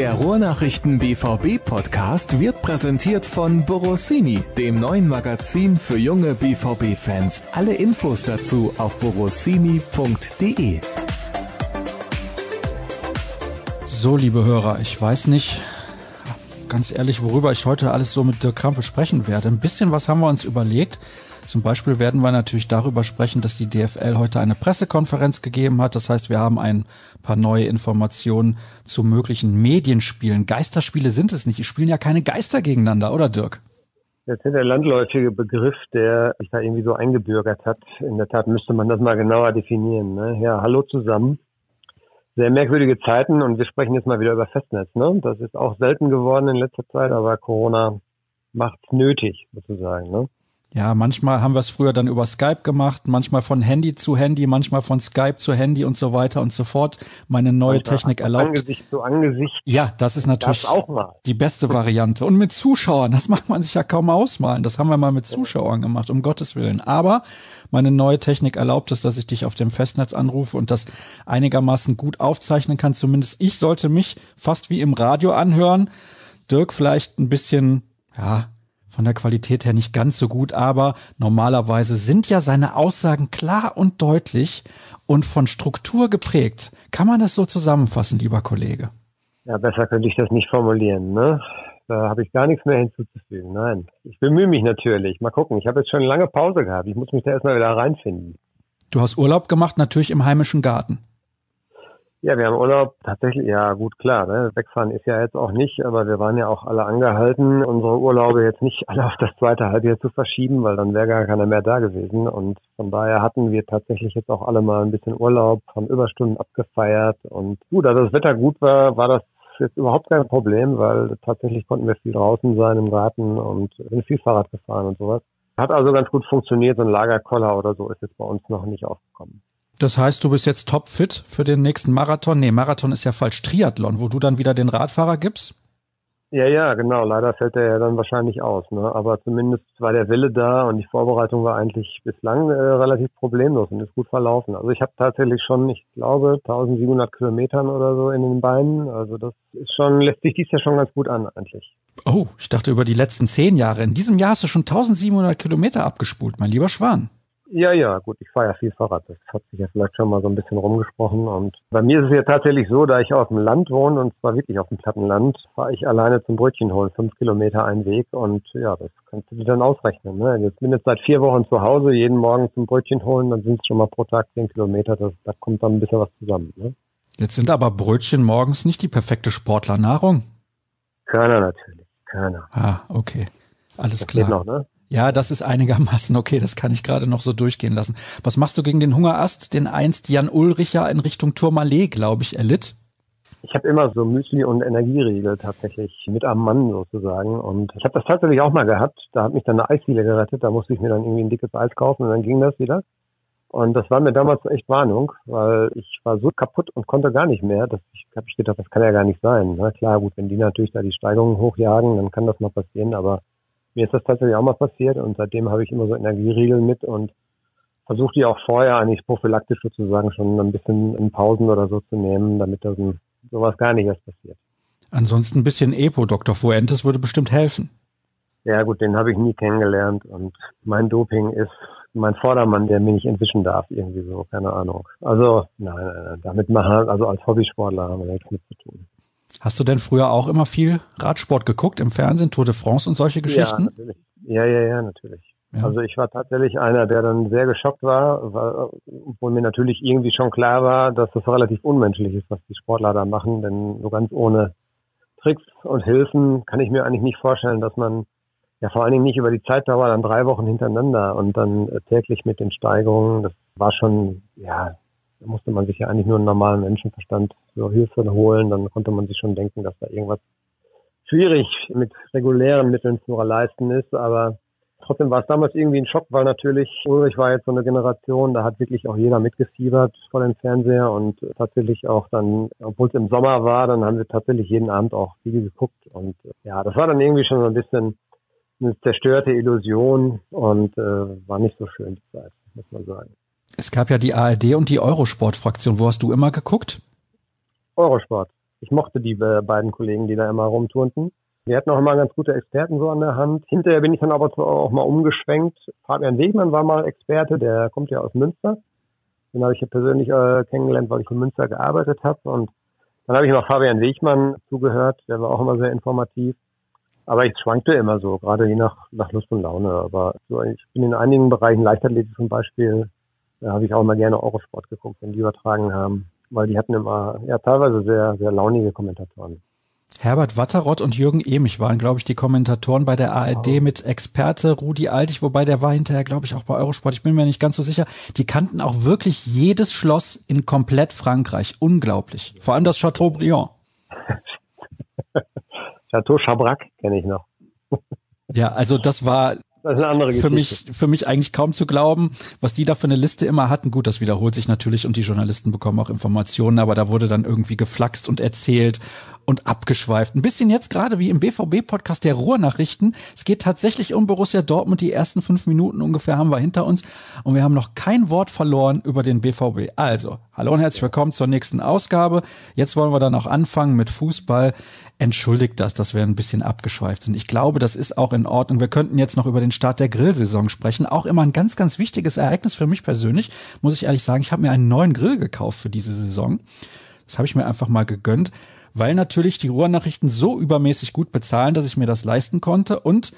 Der Ruhrnachrichten BVB Podcast wird präsentiert von Borossini, dem neuen Magazin für junge BVB Fans. Alle Infos dazu auf borossini.de. So, liebe Hörer, ich weiß nicht, ganz ehrlich, worüber ich heute alles so mit Dirk Krampe sprechen werde. Ein bisschen was haben wir uns überlegt. Zum Beispiel werden wir natürlich darüber sprechen, dass die DFL heute eine Pressekonferenz gegeben hat. Das heißt, wir haben ein paar neue Informationen zu möglichen Medienspielen. Geisterspiele sind es nicht. Die spielen ja keine Geister gegeneinander, oder Dirk? Das ist der landläufige Begriff, der sich da irgendwie so eingebürgert hat. In der Tat müsste man das mal genauer definieren. Ne? Ja, hallo zusammen. Sehr merkwürdige Zeiten und wir sprechen jetzt mal wieder über Festnetz. Ne? Das ist auch selten geworden in letzter Zeit, aber Corona macht es nötig, sozusagen. Ne? Ja, manchmal haben wir es früher dann über Skype gemacht, manchmal von Handy zu Handy, manchmal von Skype zu Handy und so weiter und so fort. Meine neue manchmal Technik erlaubt. Angesicht zu Angesicht. Ja, das ist natürlich das die beste Variante. Und mit Zuschauern, das macht man sich ja kaum ausmalen. Das haben wir mal mit Zuschauern gemacht, um Gottes Willen. Aber meine neue Technik erlaubt es, dass ich dich auf dem Festnetz anrufe und das einigermaßen gut aufzeichnen kann. Zumindest ich sollte mich fast wie im Radio anhören. Dirk vielleicht ein bisschen, ja, von der Qualität her nicht ganz so gut, aber normalerweise sind ja seine Aussagen klar und deutlich und von Struktur geprägt. Kann man das so zusammenfassen, lieber Kollege? Ja, besser könnte ich das nicht formulieren, ne? Da habe ich gar nichts mehr hinzuzufügen. Nein, ich bemühe mich natürlich. Mal gucken. Ich habe jetzt schon eine lange Pause gehabt. Ich muss mich da erstmal wieder reinfinden. Du hast Urlaub gemacht, natürlich im heimischen Garten. Ja, wir haben Urlaub tatsächlich, ja gut, klar, ne? wegfahren ist ja jetzt auch nicht, aber wir waren ja auch alle angehalten, unsere Urlaube jetzt nicht alle auf das zweite Halbjahr zu verschieben, weil dann wäre gar keiner mehr da gewesen und von daher hatten wir tatsächlich jetzt auch alle mal ein bisschen Urlaub, haben Überstunden abgefeiert und gut, da das Wetter gut war, war das jetzt überhaupt kein Problem, weil tatsächlich konnten wir viel draußen sein im Garten und sind viel Fahrrad gefahren und sowas. Hat also ganz gut funktioniert, so ein Lagerkoller oder so ist jetzt bei uns noch nicht aufgekommen. Das heißt, du bist jetzt topfit für den nächsten Marathon. Nee, Marathon ist ja falsch, Triathlon, wo du dann wieder den Radfahrer gibst? Ja, ja, genau. Leider fällt der ja dann wahrscheinlich aus. Ne? Aber zumindest war der Wille da und die Vorbereitung war eigentlich bislang äh, relativ problemlos und ist gut verlaufen. Also ich habe tatsächlich schon, ich glaube, 1700 Kilometern oder so in den Beinen. Also das ist schon, lässt sich dies ja schon ganz gut an eigentlich. Oh, ich dachte über die letzten zehn Jahre. In diesem Jahr hast du schon 1700 Kilometer abgespult, mein lieber Schwan. Ja, ja, gut, ich fahre ja viel Fahrrad. Das hat sich ja vielleicht schon mal so ein bisschen rumgesprochen. Und bei mir ist es ja tatsächlich so, da ich auf dem Land wohne und zwar wirklich auf dem Plattenland, fahre ich alleine zum Brötchen holen, fünf Kilometer einen Weg und ja, das kannst du dir dann ausrechnen. Ne? Jetzt bin ich seit vier Wochen zu Hause, jeden Morgen zum Brötchen holen, dann sind es schon mal pro Tag zehn Kilometer. Das, da kommt dann ein bisschen was zusammen. Ne? Jetzt sind aber Brötchen morgens nicht die perfekte Sportlernahrung. Körner natürlich, Körner. Ah, okay. Alles das klar. Geht noch, ne? Ja, das ist einigermaßen okay, das kann ich gerade noch so durchgehen lassen. Was machst du gegen den Hungerast, den einst Jan Ulricher in Richtung Tourmalet, glaube ich, erlitt? Ich habe immer so Müsli und Energieriegel tatsächlich mit am Mann sozusagen. Und ich habe das tatsächlich auch mal gehabt. Da hat mich dann eine Eisdiele gerettet. Da musste ich mir dann irgendwie ein dickes Eis kaufen und dann ging das wieder. Und das war mir damals echt Warnung, weil ich war so kaputt und konnte gar nicht mehr, dass ich habe ich gedacht, das kann ja gar nicht sein. Na klar, gut, wenn die natürlich da die Steigerungen hochjagen, dann kann das mal passieren, aber mir ist das tatsächlich auch mal passiert und seitdem habe ich immer so Energieriegel mit und versuche die auch vorher eigentlich prophylaktisch sozusagen schon ein bisschen in Pausen oder so zu nehmen, damit das sowas gar nicht erst passiert. Ansonsten ein bisschen Epo, Dr. Fuentes würde bestimmt helfen. Ja gut, den habe ich nie kennengelernt und mein Doping ist mein Vordermann, der mir nicht entwischen darf, irgendwie so, keine Ahnung. Also nein, nein, nein damit machen, also als Hobbysportler haben wir nichts mit zu tun. Hast du denn früher auch immer viel Radsport geguckt im Fernsehen, Tour de France und solche Geschichten? Ja, natürlich. Ja, ja, ja, natürlich. Ja. Also ich war tatsächlich einer, der dann sehr geschockt war, war, obwohl mir natürlich irgendwie schon klar war, dass das relativ unmenschlich ist, was die Sportler da machen, denn so ganz ohne Tricks und Hilfen kann ich mir eigentlich nicht vorstellen, dass man ja vor allen Dingen nicht über die Zeitdauer dann drei Wochen hintereinander und dann täglich mit den Steigerungen, das war schon, ja, da musste man sich ja eigentlich nur einen normalen Menschenverstand für Hilfe holen. Dann konnte man sich schon denken, dass da irgendwas schwierig mit regulären Mitteln zu leisten ist. Aber trotzdem war es damals irgendwie ein Schock, weil natürlich Ulrich war jetzt so eine Generation, da hat wirklich auch jeder mitgefiebert vor dem Fernseher und tatsächlich auch dann, obwohl es im Sommer war, dann haben wir tatsächlich jeden Abend auch Video geguckt und ja, das war dann irgendwie schon so ein bisschen eine zerstörte Illusion und äh, war nicht so schön die Zeit, muss man sagen. Es gab ja die ARD und die Eurosport-Fraktion. Wo hast du immer geguckt? Eurosport. Ich mochte die äh, beiden Kollegen, die da immer rumturnten. Wir hatten auch immer ganz gute Experten so an der Hand. Hinterher bin ich dann aber auch mal umgeschwenkt. Fabian Wegmann war mal Experte, der kommt ja aus Münster. Den habe ich ja persönlich äh, kennengelernt, weil ich in Münster gearbeitet habe. Und dann habe ich noch Fabian Wegmann zugehört, der war auch immer sehr informativ. Aber ich schwankte immer so, gerade je nach, nach Lust und Laune. Aber so, ich bin in einigen Bereichen Leichtathletik zum Beispiel, da habe ich auch immer gerne Eurosport geguckt, wenn die übertragen haben, weil die hatten immer ja teilweise sehr, sehr launige Kommentatoren. Herbert Watterott und Jürgen Emich waren, glaube ich, die Kommentatoren bei der ARD wow. mit Experte Rudi Altig, wobei der war hinterher, glaube ich, auch bei Eurosport. Ich bin mir nicht ganz so sicher. Die kannten auch wirklich jedes Schloss in komplett Frankreich. Unglaublich. Vor allem das Chateaubriand. Chateau Chabrac kenne ich noch. Ja, also das war das ist eine andere Geschichte. Für mich, für mich eigentlich kaum zu glauben, was die da für eine Liste immer hatten. Gut, das wiederholt sich natürlich und die Journalisten bekommen auch Informationen, aber da wurde dann irgendwie geflaxt und erzählt und abgeschweift. Ein bisschen jetzt gerade wie im BVB-Podcast der Ruhrnachrichten. Es geht tatsächlich um Borussia Dortmund. Die ersten fünf Minuten ungefähr haben wir hinter uns und wir haben noch kein Wort verloren über den BVB. Also, hallo und herzlich willkommen zur nächsten Ausgabe. Jetzt wollen wir dann auch anfangen mit Fußball entschuldigt das, dass wir ein bisschen abgeschweift sind. Ich glaube, das ist auch in Ordnung. Wir könnten jetzt noch über den Start der Grillsaison sprechen. Auch immer ein ganz, ganz wichtiges Ereignis für mich persönlich. Muss ich ehrlich sagen, ich habe mir einen neuen Grill gekauft für diese Saison. Das habe ich mir einfach mal gegönnt, weil natürlich die Ruhrnachrichten so übermäßig gut bezahlen, dass ich mir das leisten konnte und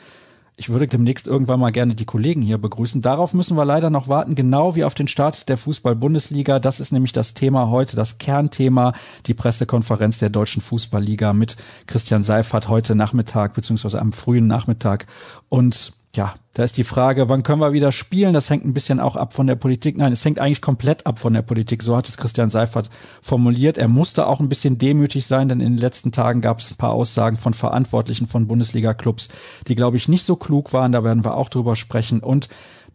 ich würde demnächst irgendwann mal gerne die Kollegen hier begrüßen. Darauf müssen wir leider noch warten, genau wie auf den Start der Fußball-Bundesliga. Das ist nämlich das Thema heute, das Kernthema, die Pressekonferenz der Deutschen Fußballliga mit Christian Seifert heute Nachmittag, beziehungsweise am frühen Nachmittag. Und ja, da ist die Frage, wann können wir wieder spielen? Das hängt ein bisschen auch ab von der Politik. Nein, es hängt eigentlich komplett ab von der Politik. So hat es Christian Seifert formuliert. Er musste auch ein bisschen demütig sein, denn in den letzten Tagen gab es ein paar Aussagen von Verantwortlichen von Bundesliga-Clubs, die, glaube ich, nicht so klug waren. Da werden wir auch drüber sprechen. Und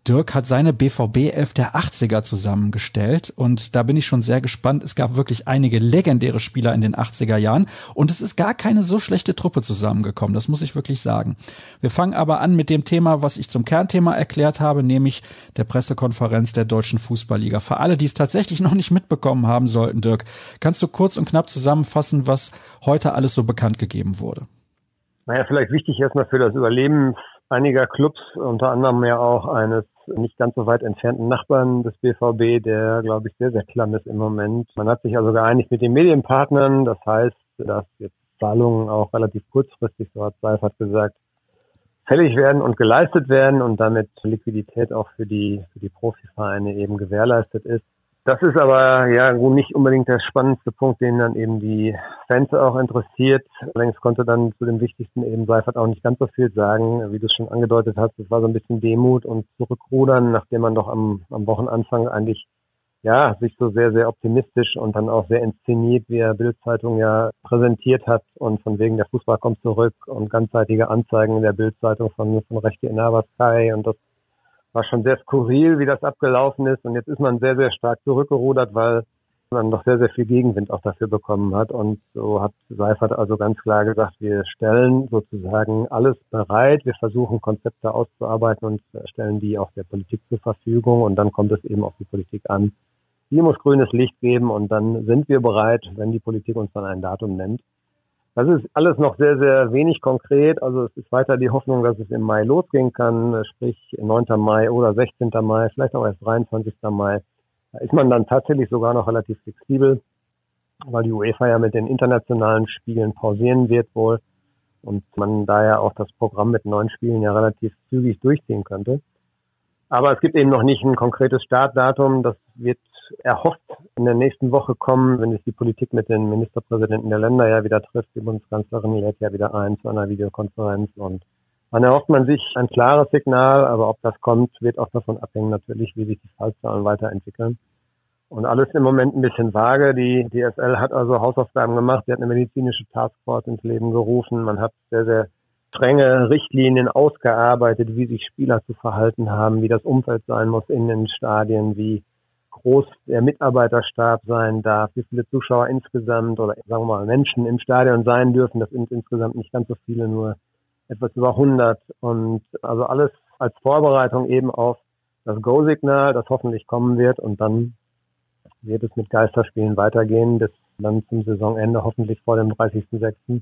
Dirk hat seine BVB 11 der 80er zusammengestellt und da bin ich schon sehr gespannt. Es gab wirklich einige legendäre Spieler in den 80er Jahren und es ist gar keine so schlechte Truppe zusammengekommen, das muss ich wirklich sagen. Wir fangen aber an mit dem Thema, was ich zum Kernthema erklärt habe, nämlich der Pressekonferenz der Deutschen Fußballliga. Für alle, die es tatsächlich noch nicht mitbekommen haben sollten, Dirk, kannst du kurz und knapp zusammenfassen, was heute alles so bekannt gegeben wurde? Naja, vielleicht wichtig erstmal für das Überleben einiger Clubs, unter anderem ja auch eines nicht ganz so weit entfernten Nachbarn des BVB, der, glaube ich, sehr, sehr klamm ist im Moment. Man hat sich also geeinigt mit den Medienpartnern. Das heißt, dass jetzt Zahlungen auch relativ kurzfristig, so hat Seifert gesagt, fällig werden und geleistet werden und damit Liquidität auch für die, für die Profivereine eben gewährleistet ist. Das ist aber ja nicht unbedingt der spannendste Punkt, den dann eben die Fans auch interessiert. Allerdings konnte dann zu dem Wichtigsten eben Seifert auch nicht ganz so viel sagen, wie du es schon angedeutet hast. Es war so ein bisschen Demut und Zurückrudern, nachdem man doch am, am Wochenanfang eigentlich ja sich so sehr, sehr optimistisch und dann auch sehr inszeniert, wie er Bildzeitung ja präsentiert hat und von wegen der Fußball kommt zurück und ganzseitige Anzeigen in der Bildzeitung von, von Rechte in Sky und das war schon sehr skurril, wie das abgelaufen ist. Und jetzt ist man sehr, sehr stark zurückgerudert, weil man doch sehr, sehr viel Gegenwind auch dafür bekommen hat. Und so hat Seifert also ganz klar gesagt, wir stellen sozusagen alles bereit. Wir versuchen Konzepte auszuarbeiten und stellen die auch der Politik zur Verfügung. Und dann kommt es eben auf die Politik an. Die muss grünes Licht geben und dann sind wir bereit, wenn die Politik uns dann ein Datum nennt. Das ist alles noch sehr, sehr wenig konkret. Also es ist weiter die Hoffnung, dass es im Mai losgehen kann, sprich 9. Mai oder 16. Mai, vielleicht auch erst 23. Mai. Da ist man dann tatsächlich sogar noch relativ flexibel, weil die UEFA ja mit den internationalen Spielen pausieren wird wohl und man daher auch das Programm mit neun Spielen ja relativ zügig durchziehen könnte. Aber es gibt eben noch nicht ein konkretes Startdatum. Das wird erhofft in der nächsten Woche kommen, wenn sich die Politik mit den Ministerpräsidenten der Länder ja wieder trifft. Die Bundeskanzlerin lädt ja wieder ein zu einer Videokonferenz und dann erhofft man sich ein klares Signal, aber ob das kommt, wird auch davon abhängen natürlich, wie sich die Fallzahlen weiterentwickeln. Und alles im Moment ein bisschen vage. Die DSL hat also Hausaufgaben gemacht. Sie hat eine medizinische Taskforce ins Leben gerufen. Man hat sehr, sehr strenge Richtlinien ausgearbeitet, wie sich Spieler zu verhalten haben, wie das Umfeld sein muss in den Stadien, wie groß der Mitarbeiterstab sein darf, wie viele Zuschauer insgesamt oder sagen wir mal Menschen im Stadion sein dürfen. Das sind insgesamt nicht ganz so viele, nur etwas über 100 und also alles als Vorbereitung eben auf das Go-Signal, das hoffentlich kommen wird und dann wird es mit Geisterspielen weitergehen. Das dann zum Saisonende hoffentlich vor dem 30.06.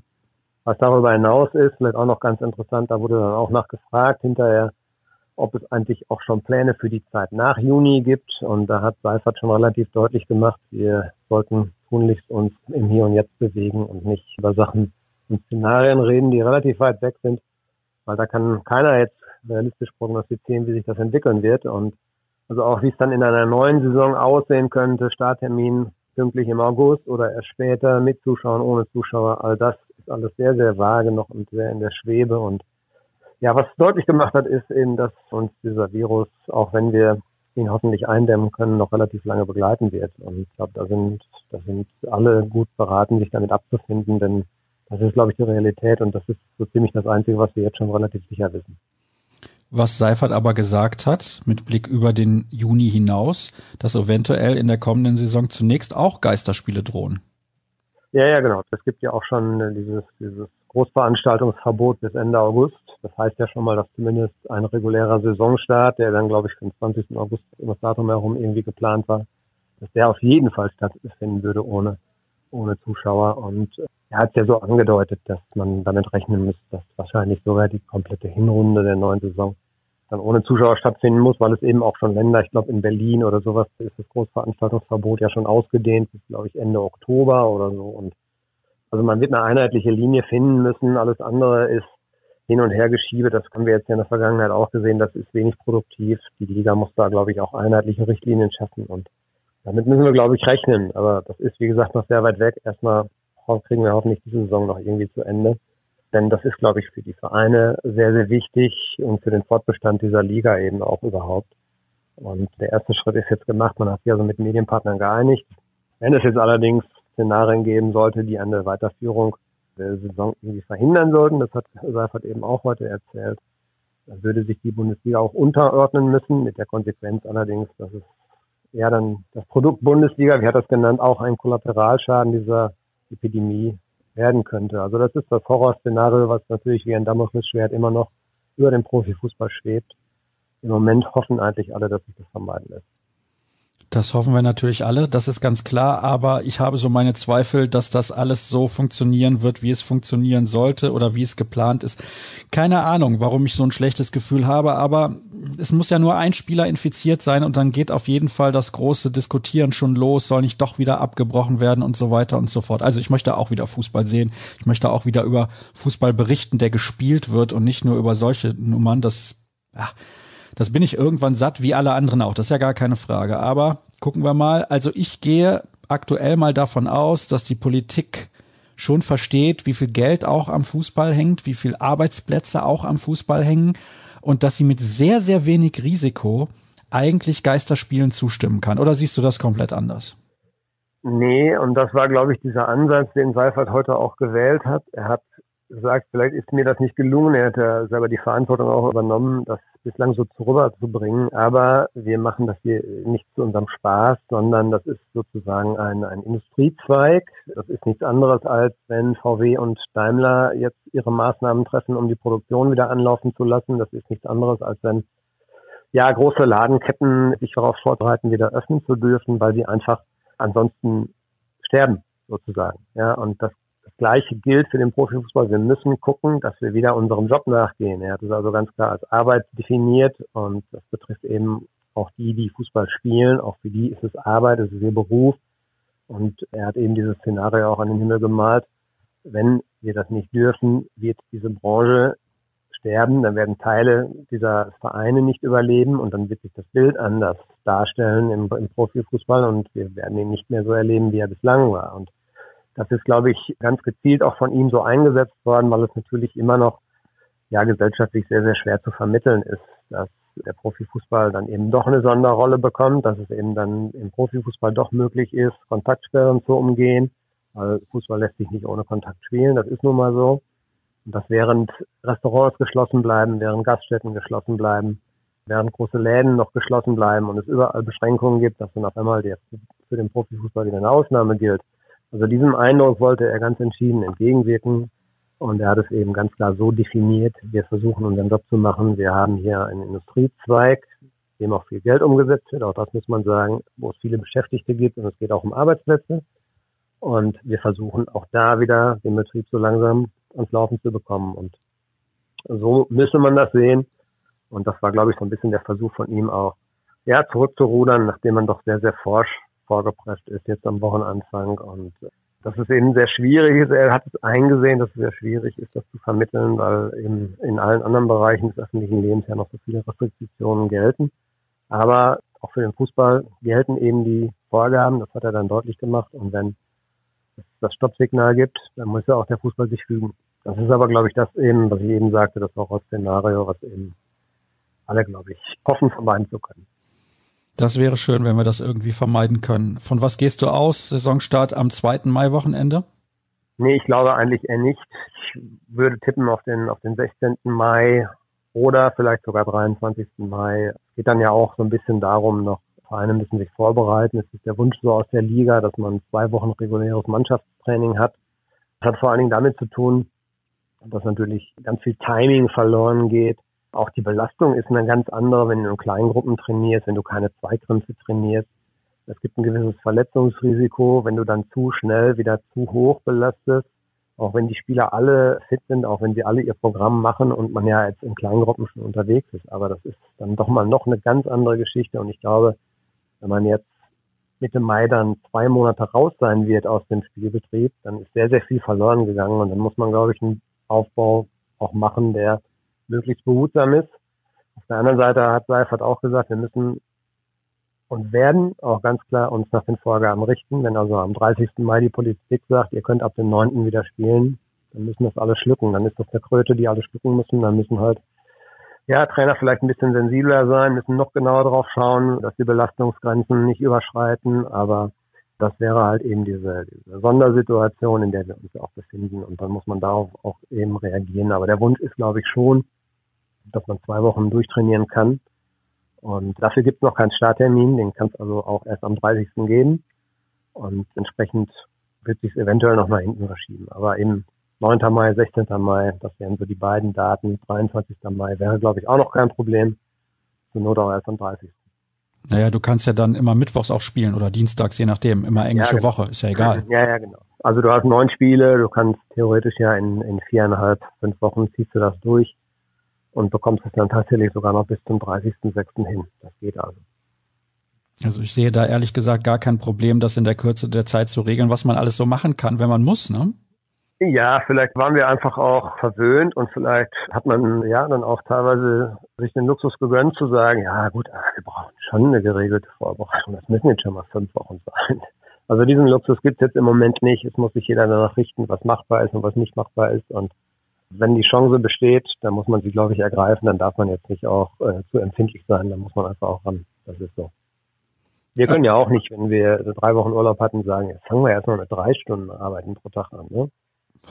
Was darüber hinaus ist, vielleicht auch noch ganz interessant, da wurde dann auch nachgefragt hinterher, ob es eigentlich auch schon Pläne für die Zeit nach Juni gibt. Und da hat Seifert schon relativ deutlich gemacht, wir sollten tunlichst uns im Hier und Jetzt bewegen und nicht über Sachen und Szenarien reden, die relativ weit weg sind, weil da kann keiner jetzt realistisch prognostizieren, wie sich das entwickeln wird. Und also auch wie es dann in einer neuen Saison aussehen könnte, Starttermin pünktlich im August oder erst später mit Zuschauern, ohne Zuschauer, all das ist alles sehr, sehr vage noch und sehr in der Schwebe. Und ja, was deutlich gemacht hat, ist eben, dass uns dieser Virus, auch wenn wir ihn hoffentlich eindämmen können, noch relativ lange begleiten wird. Und ich glaube, da sind, da sind alle gut beraten, sich damit abzufinden, denn das ist, glaube ich, die Realität und das ist so ziemlich das Einzige, was wir jetzt schon relativ sicher wissen. Was Seifert aber gesagt hat, mit Blick über den Juni hinaus, dass eventuell in der kommenden Saison zunächst auch Geisterspiele drohen. Ja, ja, genau. Es gibt ja auch schon äh, dieses, dieses Großveranstaltungsverbot bis Ende August. Das heißt ja schon mal, dass zumindest ein regulärer Saisonstart, der dann, glaube ich, für den 20. August um das Datum herum irgendwie geplant war, dass der auf jeden Fall stattfinden würde ohne, ohne Zuschauer. Und äh, er hat es ja so angedeutet, dass man damit rechnen muss, dass wahrscheinlich sogar die komplette Hinrunde der neuen Saison dann ohne Zuschauer stattfinden muss, weil es eben auch schon Länder, ich glaube in Berlin oder sowas, ist das Großveranstaltungsverbot ja schon ausgedehnt bis, glaube ich, Ende Oktober oder so. Und also man wird eine einheitliche Linie finden müssen. Alles andere ist hin und her geschiebe. Das haben wir jetzt ja in der Vergangenheit auch gesehen. Das ist wenig produktiv. Die Liga muss da, glaube ich, auch einheitliche Richtlinien schaffen. Und damit müssen wir, glaube ich, rechnen. Aber das ist, wie gesagt, noch sehr weit weg. Erstmal kriegen wir hoffentlich diese Saison noch irgendwie zu Ende. Denn das ist, glaube ich, für die Vereine sehr, sehr wichtig und für den Fortbestand dieser Liga eben auch überhaupt. Und der erste Schritt ist jetzt gemacht. Man hat sich also mit Medienpartnern geeinigt. Wenn es jetzt allerdings Szenarien geben sollte, die eine Weiterführung der Saison irgendwie verhindern sollten, das hat Seifert eben auch heute erzählt, dann würde sich die Bundesliga auch unterordnen müssen, mit der Konsequenz allerdings, dass es eher dann das Produkt Bundesliga, wie hat das genannt, auch ein Kollateralschaden dieser Epidemie werden könnte. Also das ist das Horrorszenario, was natürlich wie ein Damoklesschwert immer noch über dem Profifußball schwebt. Im Moment hoffen eigentlich alle, dass sich das vermeiden lässt. Das hoffen wir natürlich alle, das ist ganz klar, aber ich habe so meine Zweifel, dass das alles so funktionieren wird, wie es funktionieren sollte oder wie es geplant ist. Keine Ahnung, warum ich so ein schlechtes Gefühl habe, aber es muss ja nur ein Spieler infiziert sein und dann geht auf jeden Fall das große Diskutieren schon los, soll nicht doch wieder abgebrochen werden und so weiter und so fort. Also ich möchte auch wieder Fußball sehen. Ich möchte auch wieder über Fußball berichten, der gespielt wird und nicht nur über solche Nummern, das, ja, das bin ich irgendwann satt, wie alle anderen auch. Das ist ja gar keine Frage. Aber gucken wir mal. Also ich gehe aktuell mal davon aus, dass die Politik schon versteht, wie viel Geld auch am Fußball hängt, wie viel Arbeitsplätze auch am Fußball hängen und dass sie mit sehr, sehr wenig Risiko eigentlich Geisterspielen zustimmen kann. Oder siehst du das komplett anders? Nee, und das war, glaube ich, dieser Ansatz, den Seifert heute auch gewählt hat. Er hat sagt, vielleicht ist mir das nicht gelungen. Er hat ja selber die Verantwortung auch übernommen, das bislang so rüberzubringen. Aber wir machen das hier nicht zu unserem Spaß, sondern das ist sozusagen ein, ein Industriezweig. Das ist nichts anderes, als wenn VW und Daimler jetzt ihre Maßnahmen treffen, um die Produktion wieder anlaufen zu lassen. Das ist nichts anderes, als wenn ja, große Ladenketten sich darauf vorbereiten, wieder öffnen zu dürfen, weil sie einfach ansonsten sterben, sozusagen. Ja, und das Gleiche gilt für den Profifußball. Wir müssen gucken, dass wir wieder unserem Job nachgehen. Er hat es also ganz klar als Arbeit definiert und das betrifft eben auch die, die Fußball spielen. Auch für die ist es Arbeit, es ist ihr Beruf. Und er hat eben dieses Szenario auch an den Himmel gemalt. Wenn wir das nicht dürfen, wird diese Branche sterben, dann werden Teile dieser Vereine nicht überleben und dann wird sich das Bild anders darstellen im, im Profifußball und wir werden ihn nicht mehr so erleben, wie er bislang war. Und das ist, glaube ich, ganz gezielt auch von ihm so eingesetzt worden, weil es natürlich immer noch ja gesellschaftlich sehr, sehr schwer zu vermitteln ist, dass der Profifußball dann eben doch eine Sonderrolle bekommt, dass es eben dann im Profifußball doch möglich ist, Kontaktsperren zu umgehen, weil Fußball lässt sich nicht ohne Kontakt spielen, das ist nun mal so. Und dass während Restaurants geschlossen bleiben, während Gaststätten geschlossen bleiben, während große Läden noch geschlossen bleiben und es überall Beschränkungen gibt, dass dann auf einmal der für den Profifußball wieder eine Ausnahme gilt, also diesem Eindruck wollte er ganz entschieden entgegenwirken. Und er hat es eben ganz klar so definiert, wir versuchen unseren Job zu machen. Wir haben hier einen Industriezweig, dem auch viel Geld umgesetzt wird, auch das muss man sagen, wo es viele Beschäftigte gibt und es geht auch um Arbeitsplätze. Und wir versuchen auch da wieder den Betrieb so langsam ans Laufen zu bekommen. Und so müsste man das sehen. Und das war, glaube ich, so ein bisschen der Versuch von ihm auch, ja, zurückzurudern, nachdem man doch sehr, sehr forsch vorgepresst ist jetzt am Wochenanfang. Und das ist eben sehr schwierig ist. Er hat es eingesehen, dass es sehr schwierig ist, das zu vermitteln, weil eben in allen anderen Bereichen des öffentlichen Lebens ja noch so viele Restriktionen gelten. Aber auch für den Fußball gelten eben die Vorgaben, das hat er dann deutlich gemacht. Und wenn es das Stoppsignal gibt, dann muss ja auch der Fußball sich fügen. Das ist aber, glaube ich, das eben, was ich eben sagte, das Horror-Szenario, was eben alle, glaube ich, hoffen, vermeiden zu können. Das wäre schön, wenn wir das irgendwie vermeiden können. Von was gehst du aus? Saisonstart am 2. Mai-Wochenende? Nee, ich glaube eigentlich eher nicht. Ich würde tippen auf den, auf den 16. Mai oder vielleicht sogar 23. Mai. Es geht dann ja auch so ein bisschen darum, noch Vereine müssen sich vorbereiten. Es ist der Wunsch so aus der Liga, dass man zwei Wochen reguläres Mannschaftstraining hat. Das hat vor allen Dingen damit zu tun, dass natürlich ganz viel Timing verloren geht auch die Belastung ist eine ganz andere, wenn du in kleinen Gruppen trainierst, wenn du keine Zweigrenze trainierst. Es gibt ein gewisses Verletzungsrisiko, wenn du dann zu schnell wieder zu hoch belastest. Auch wenn die Spieler alle fit sind, auch wenn sie alle ihr Programm machen und man ja jetzt in kleinen Gruppen schon unterwegs ist. Aber das ist dann doch mal noch eine ganz andere Geschichte. Und ich glaube, wenn man jetzt Mitte Mai dann zwei Monate raus sein wird aus dem Spielbetrieb, dann ist sehr, sehr viel verloren gegangen. Und dann muss man, glaube ich, einen Aufbau auch machen, der möglichst behutsam ist. Auf der anderen Seite hat Seifert auch gesagt, wir müssen und werden auch ganz klar uns nach den Vorgaben richten. Wenn also am 30. Mai die Politik sagt, ihr könnt ab dem 9. wieder spielen, dann müssen das alle schlucken. Dann ist das der Kröte, die alle schlucken müssen. Dann müssen halt ja, Trainer vielleicht ein bisschen sensibler sein, müssen noch genauer drauf schauen, dass die Belastungsgrenzen nicht überschreiten, aber das wäre halt eben diese, diese Sondersituation, in der wir uns auch befinden und dann muss man darauf auch eben reagieren. Aber der Wunsch ist, glaube ich, schon, dass man zwei Wochen durchtrainieren kann. Und dafür gibt es noch keinen Starttermin, den kann es also auch erst am 30. geben. Und entsprechend wird sich eventuell noch nach hinten verschieben. Aber eben 9. Mai, 16. Mai, das wären so die beiden Daten. 23. Mai wäre, glaube ich, auch noch kein Problem. Zur Not auch erst am 30. Naja, du kannst ja dann immer mittwochs auch spielen oder dienstags, je nachdem. Immer englische ja, genau. Woche, ist ja egal. Ja, ja, genau. Also du hast neun Spiele, du kannst theoretisch ja in, in viereinhalb, fünf Wochen ziehst du das durch und bekommst es dann tatsächlich sogar noch bis zum 30.06. hin. Das geht also. Also ich sehe da ehrlich gesagt gar kein Problem, das in der Kürze der Zeit zu regeln, was man alles so machen kann, wenn man muss, ne? Ja, vielleicht waren wir einfach auch verwöhnt und vielleicht hat man ja dann auch teilweise sich den Luxus gegönnt zu sagen, ja gut, wir brauchen schon eine geregelte Vorbereitung. Das müssen jetzt schon mal fünf Wochen sein. Also diesen Luxus gibt es jetzt im Moment nicht. Es muss sich jeder danach richten, was machbar ist und was nicht machbar ist. Und wenn die Chance besteht, dann muss man sie, glaube ich, ergreifen. Dann darf man jetzt nicht auch äh, zu empfindlich sein. Dann muss man einfach auch ran. Das ist so. Wir können ja auch nicht, wenn wir drei Wochen Urlaub hatten, sagen, jetzt fangen wir erstmal mit drei Stunden Arbeiten pro Tag an. Ne?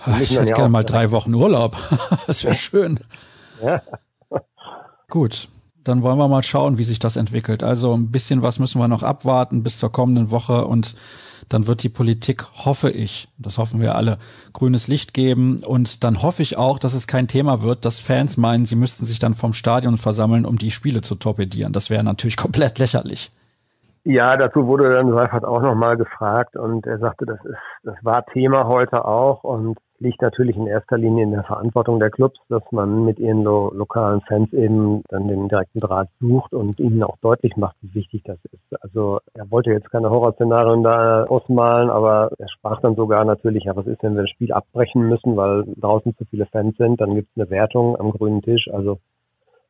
Ich hätte ja gerne mal drei Wochen Urlaub. das wäre schön. Ja. Gut, dann wollen wir mal schauen, wie sich das entwickelt. Also ein bisschen was müssen wir noch abwarten bis zur kommenden Woche und dann wird die Politik, hoffe ich, das hoffen wir alle, grünes Licht geben. Und dann hoffe ich auch, dass es kein Thema wird, dass Fans meinen, sie müssten sich dann vom Stadion versammeln, um die Spiele zu torpedieren. Das wäre natürlich komplett lächerlich. Ja, dazu wurde dann Seifert auch nochmal gefragt und er sagte, das ist, das war Thema heute auch und liegt natürlich in erster Linie in der Verantwortung der Clubs, dass man mit ihren lo lokalen Fans eben dann den direkten Draht sucht und ihnen auch deutlich macht, wie wichtig das ist. Also er wollte jetzt keine Horrorszenarien da ausmalen, aber er sprach dann sogar natürlich, ja, was ist, wenn wir das Spiel abbrechen müssen, weil draußen zu viele Fans sind, dann gibt es eine Wertung am grünen Tisch. Also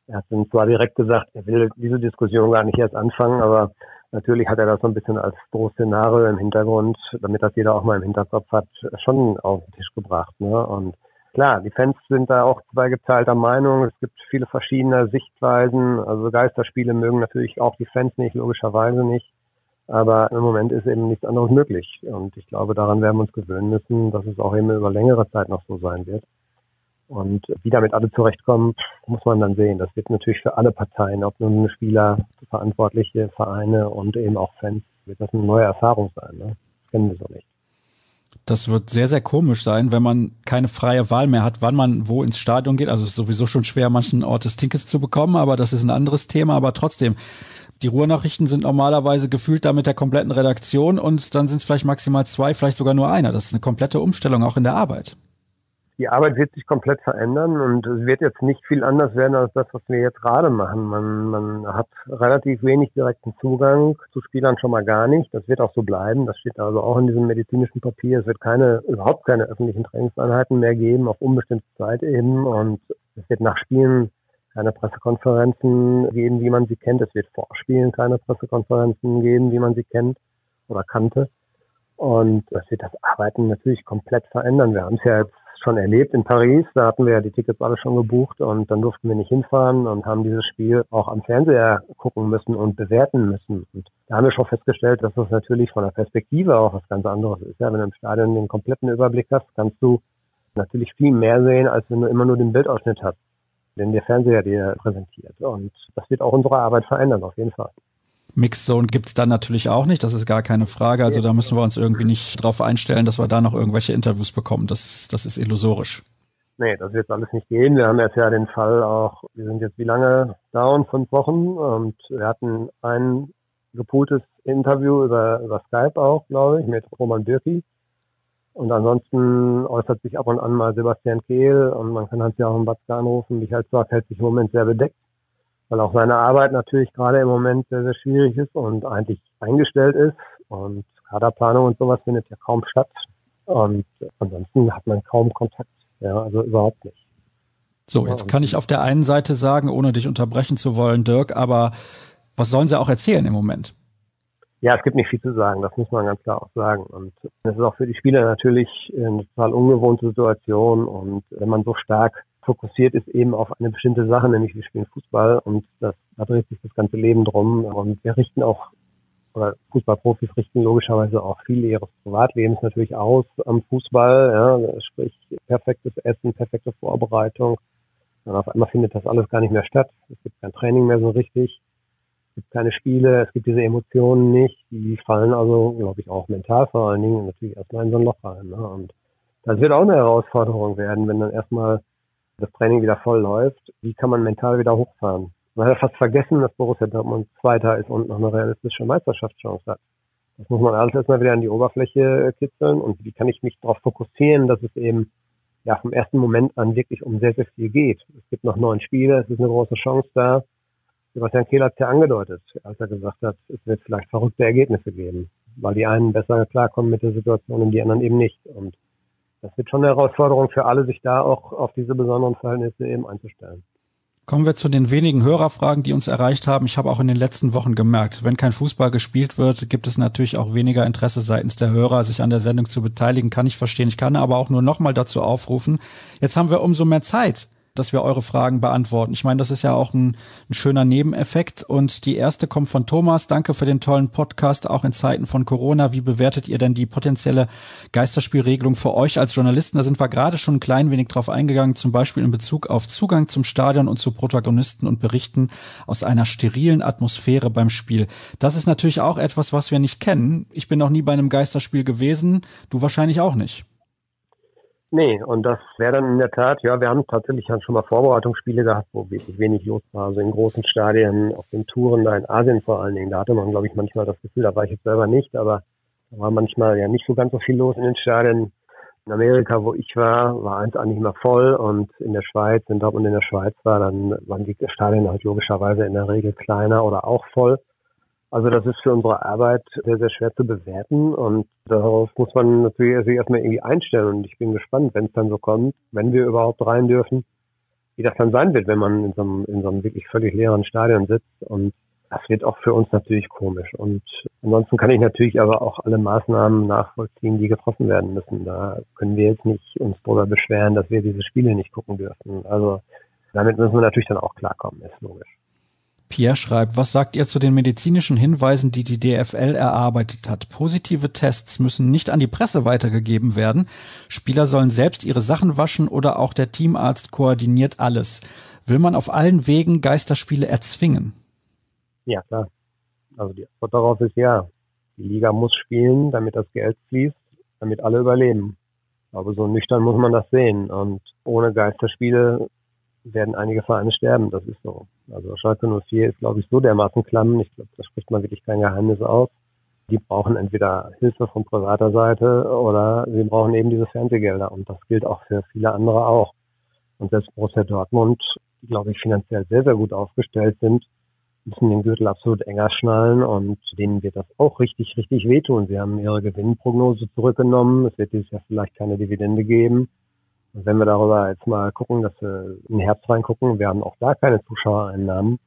er hat dann zwar direkt gesagt, er will diese Diskussion gar nicht erst anfangen, aber Natürlich hat er das so ein bisschen als Drohszenario im Hintergrund, damit das jeder auch mal im Hinterkopf hat, schon auf den Tisch gebracht. Ne? Und klar, die Fans sind da auch zwei geteilter Meinung. Es gibt viele verschiedene Sichtweisen. Also Geisterspiele mögen natürlich auch die Fans nicht, logischerweise nicht. Aber im Moment ist eben nichts anderes möglich. Und ich glaube, daran werden wir uns gewöhnen müssen, dass es auch eben über längere Zeit noch so sein wird. Und wie damit alle zurechtkommen, muss man dann sehen. Das wird natürlich für alle Parteien, ob nun Spieler, Verantwortliche, Vereine und eben auch Fans, wird das eine neue Erfahrung sein. Ne? Das kennen wir so nicht. Das wird sehr, sehr komisch sein, wenn man keine freie Wahl mehr hat, wann man wo ins Stadion geht. Also es ist sowieso schon schwer, manchen Ortes Tickets zu bekommen, aber das ist ein anderes Thema. Aber trotzdem, Die Ruhrnachrichten sind normalerweise gefühlt da mit der kompletten Redaktion und dann sind es vielleicht maximal zwei, vielleicht sogar nur einer. Das ist eine komplette Umstellung auch in der Arbeit die Arbeit wird sich komplett verändern und es wird jetzt nicht viel anders werden als das, was wir jetzt gerade machen. Man, man hat relativ wenig direkten Zugang zu Spielern schon mal gar nicht. Das wird auch so bleiben. Das steht also auch in diesem medizinischen Papier. Es wird keine, überhaupt keine öffentlichen Trainingseinheiten mehr geben, auf unbestimmte Zeit eben. Und es wird nach Spielen keine Pressekonferenzen geben, wie man sie kennt. Es wird vor Spielen keine Pressekonferenzen geben, wie man sie kennt oder kannte. Und das wird das Arbeiten natürlich komplett verändern. Wir haben es ja jetzt schon erlebt in Paris. Da hatten wir ja die Tickets alle schon gebucht und dann durften wir nicht hinfahren und haben dieses Spiel auch am Fernseher gucken müssen und bewerten müssen. Und da haben wir schon festgestellt, dass das natürlich von der Perspektive auch was ganz anderes ist. Ja, wenn du im Stadion den kompletten Überblick hast, kannst du natürlich viel mehr sehen, als wenn du immer nur den Bildausschnitt hast, den der Fernseher dir präsentiert. Und das wird auch unsere Arbeit verändern, auf jeden Fall. Mixzone gibt's dann natürlich auch nicht, das ist gar keine Frage. Also da müssen wir uns irgendwie nicht drauf einstellen, dass wir da noch irgendwelche Interviews bekommen. Das, das ist illusorisch. Nee, das wird alles nicht gehen. Wir haben jetzt ja den Fall auch, wir sind jetzt wie lange down? Fünf Wochen und wir hatten ein gepooltes Interview über, über Skype auch, glaube ich, mit Roman Birki. Und ansonsten äußert sich ab und an mal Sebastian Kehl und man kann Hans-Joachim Watzke anrufen. Michael Zorc hält sich im Moment sehr bedeckt weil auch seine Arbeit natürlich gerade im Moment sehr, sehr schwierig ist und eigentlich eingestellt ist. Und Kaderplanung und sowas findet ja kaum statt. Und ansonsten hat man kaum Kontakt. Ja, also überhaupt nicht. So, jetzt kann ich auf der einen Seite sagen, ohne dich unterbrechen zu wollen, Dirk, aber was sollen sie auch erzählen im Moment? Ja, es gibt nicht viel zu sagen, das muss man ganz klar auch sagen. Und es ist auch für die Spieler natürlich eine total ungewohnte Situation. Und wenn man so stark fokussiert ist eben auf eine bestimmte Sache, nämlich wir spielen Fußball und das, da dreht sich das ganze Leben drum. Und wir richten auch, oder Fußballprofis richten logischerweise auch viel ihres Privatlebens natürlich aus am Fußball, ja, sprich perfektes Essen, perfekte Vorbereitung. Und auf einmal findet das alles gar nicht mehr statt. Es gibt kein Training mehr so richtig. Es gibt keine Spiele, es gibt diese Emotionen nicht. Die fallen also, glaube ich, auch mental vor allen Dingen natürlich erstmal in so ein Loch rein. Ne? Und das wird auch eine Herausforderung werden, wenn dann erstmal das Training wieder voll läuft, wie kann man mental wieder hochfahren? Man hat ja fast vergessen, dass Borussia Dortmund Zweiter ist und noch eine realistische Meisterschaftschance hat. Das muss man alles erstmal wieder an die Oberfläche kitzeln und wie kann ich mich darauf fokussieren, dass es eben ja vom ersten Moment an wirklich um sehr, sehr viel geht. Es gibt noch neun Spiele, es ist eine große Chance da. Sebastian Kehl hat es ja angedeutet, als er gesagt hat, es wird vielleicht verrückte Ergebnisse geben, weil die einen besser klarkommen mit der Situation und die anderen eben nicht. Und das wird schon eine Herausforderung für alle, sich da auch auf diese besonderen Verhältnisse eben einzustellen. Kommen wir zu den wenigen Hörerfragen, die uns erreicht haben. Ich habe auch in den letzten Wochen gemerkt, wenn kein Fußball gespielt wird, gibt es natürlich auch weniger Interesse seitens der Hörer, sich an der Sendung zu beteiligen. Kann ich verstehen. Ich kann aber auch nur noch mal dazu aufrufen. Jetzt haben wir umso mehr Zeit, dass wir eure Fragen beantworten. Ich meine, das ist ja auch ein, ein, schöner Nebeneffekt. Und die erste kommt von Thomas. Danke für den tollen Podcast, auch in Zeiten von Corona. Wie bewertet ihr denn die potenzielle Geisterspielregelung für euch als Journalisten? Da sind wir gerade schon ein klein wenig drauf eingegangen, zum Beispiel in Bezug auf Zugang zum Stadion und zu Protagonisten und Berichten aus einer sterilen Atmosphäre beim Spiel. Das ist natürlich auch etwas, was wir nicht kennen. Ich bin noch nie bei einem Geisterspiel gewesen. Du wahrscheinlich auch nicht. Nee, und das wäre dann in der Tat, ja, wir haben tatsächlich schon mal Vorbereitungsspiele gehabt, wo wirklich wenig los war. Also in großen Stadien, auf den Touren da in Asien vor allen Dingen. Da hatte man, glaube ich, manchmal das Gefühl, da war ich jetzt selber nicht, aber da war manchmal ja nicht so ganz so viel los in den Stadien. In Amerika, wo ich war, war eins eigentlich immer voll und in der Schweiz, in Dortmund in der Schweiz war, dann waren die Stadien halt logischerweise in der Regel kleiner oder auch voll. Also das ist für unsere Arbeit sehr, sehr schwer zu bewerten und darauf muss man natürlich sich erstmal irgendwie einstellen und ich bin gespannt, wenn es dann so kommt, wenn wir überhaupt rein dürfen, wie das dann sein wird, wenn man in so einem, in so einem wirklich völlig leeren Stadion sitzt und das wird auch für uns natürlich komisch. Und ansonsten kann ich natürlich aber auch alle Maßnahmen nachvollziehen, die getroffen werden müssen. Da können wir jetzt nicht uns darüber beschweren, dass wir diese Spiele nicht gucken dürfen. Also damit müssen wir natürlich dann auch klarkommen, ist logisch. Pierre schreibt, was sagt ihr zu den medizinischen Hinweisen, die die DFL erarbeitet hat? Positive Tests müssen nicht an die Presse weitergegeben werden. Spieler sollen selbst ihre Sachen waschen oder auch der Teamarzt koordiniert alles. Will man auf allen Wegen Geisterspiele erzwingen? Ja, klar. Also die Antwort darauf ist ja. Die Liga muss spielen, damit das Geld fließt, damit alle überleben. Aber so nüchtern muss man das sehen. Und ohne Geisterspiele werden einige Vereine sterben. Das ist so. Also Schalke 04 ist, glaube ich, so dermaßen klamm. Ich glaube, da spricht man wirklich kein Geheimnis aus. Die brauchen entweder Hilfe von privater Seite oder sie brauchen eben diese Fernsehgelder. Und das gilt auch für viele andere auch. Und selbst Borussia Dortmund, die, glaube ich, finanziell sehr, sehr gut aufgestellt sind, müssen den Gürtel absolut enger schnallen und denen wird das auch richtig, richtig wehtun. Sie haben ihre Gewinnprognose zurückgenommen. Es wird dieses Jahr vielleicht keine Dividende geben. Wenn wir darüber jetzt mal gucken, dass wir in den Herbst reingucken, wir haben auch da keine Zuschauereinnahmen.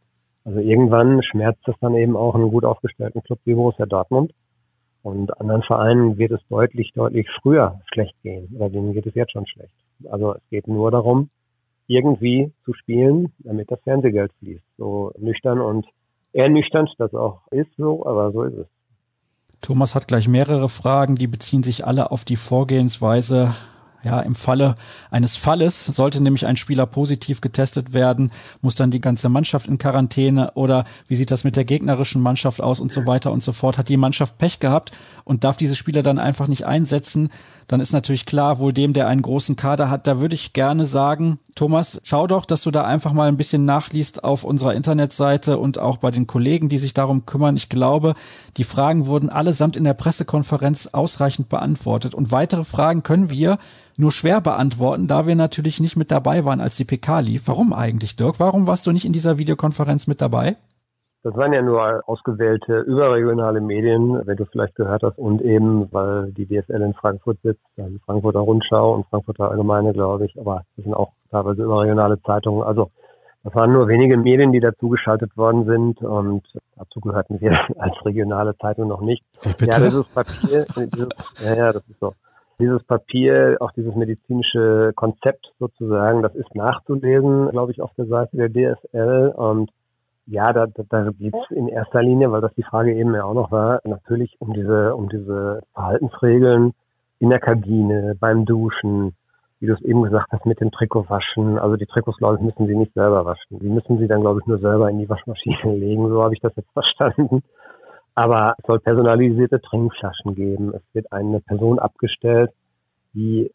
Also irgendwann schmerzt es dann eben auch einen gut aufgestellten Club wie Borussia Dortmund. Und anderen Vereinen wird es deutlich, deutlich früher schlecht gehen. Oder denen geht es jetzt schon schlecht. Also es geht nur darum, irgendwie zu spielen, damit das Fernsehgeld fließt. So nüchtern und ernüchternd das auch ist so, aber so ist es. Thomas hat gleich mehrere Fragen, die beziehen sich alle auf die Vorgehensweise ja, im Falle eines Falles sollte nämlich ein Spieler positiv getestet werden, muss dann die ganze Mannschaft in Quarantäne oder wie sieht das mit der gegnerischen Mannschaft aus und so weiter und so fort. Hat die Mannschaft Pech gehabt und darf diese Spieler dann einfach nicht einsetzen, dann ist natürlich klar, wohl dem, der einen großen Kader hat, da würde ich gerne sagen, Thomas, schau doch, dass du da einfach mal ein bisschen nachliest auf unserer Internetseite und auch bei den Kollegen, die sich darum kümmern. Ich glaube, die Fragen wurden allesamt in der Pressekonferenz ausreichend beantwortet und weitere Fragen können wir nur schwer beantworten, da wir natürlich nicht mit dabei waren, als die PK lief. Warum eigentlich, Dirk? Warum warst du nicht in dieser Videokonferenz mit dabei? Das waren ja nur ausgewählte überregionale Medien, wenn du vielleicht gehört hast, und eben, weil die DSL in Frankfurt sitzt, dann Frankfurter Rundschau und Frankfurter Allgemeine, glaube ich, aber das sind auch teilweise überregionale Zeitungen. Also das waren nur wenige Medien, die dazugeschaltet worden sind und dazu gehörten wir als regionale Zeitung noch nicht. Ja, dieses Papier, dieses, ja, ja, das ist so. Dieses Papier, auch dieses medizinische Konzept sozusagen, das ist nachzulesen, glaube ich, auf der Seite der DSL und ja, da, da, da geht es in erster Linie, weil das die Frage eben ja auch noch war, natürlich um diese, um diese Verhaltensregeln in der Kabine, beim Duschen, wie du es eben gesagt hast, mit dem Trikot waschen. Also die Trikots, glaube ich, müssen sie nicht selber waschen. Die müssen sie dann, glaube ich, nur selber in die Waschmaschine legen. So habe ich das jetzt verstanden. Aber es soll personalisierte Trinkflaschen geben. Es wird eine Person abgestellt, die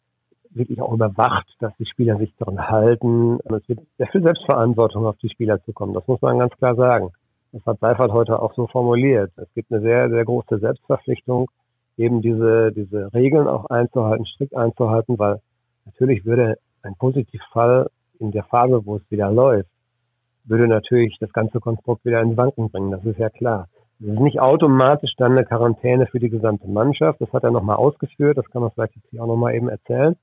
wirklich auch überwacht, dass die Spieler sich daran halten. Es wird sehr viel Selbstverantwortung auf die Spieler zukommen. Das muss man ganz klar sagen. Das hat Seifert heute auch so formuliert. Es gibt eine sehr, sehr große Selbstverpflichtung, eben diese, diese Regeln auch einzuhalten, strikt einzuhalten, weil natürlich würde ein Positivfall in der Phase, wo es wieder läuft, würde natürlich das ganze Konstrukt wieder ins Wanken bringen. Das ist ja klar. Es ist nicht automatisch dann eine Quarantäne für die gesamte Mannschaft. Das hat er nochmal ausgeführt. Das kann man vielleicht jetzt hier auch nochmal eben erzählen.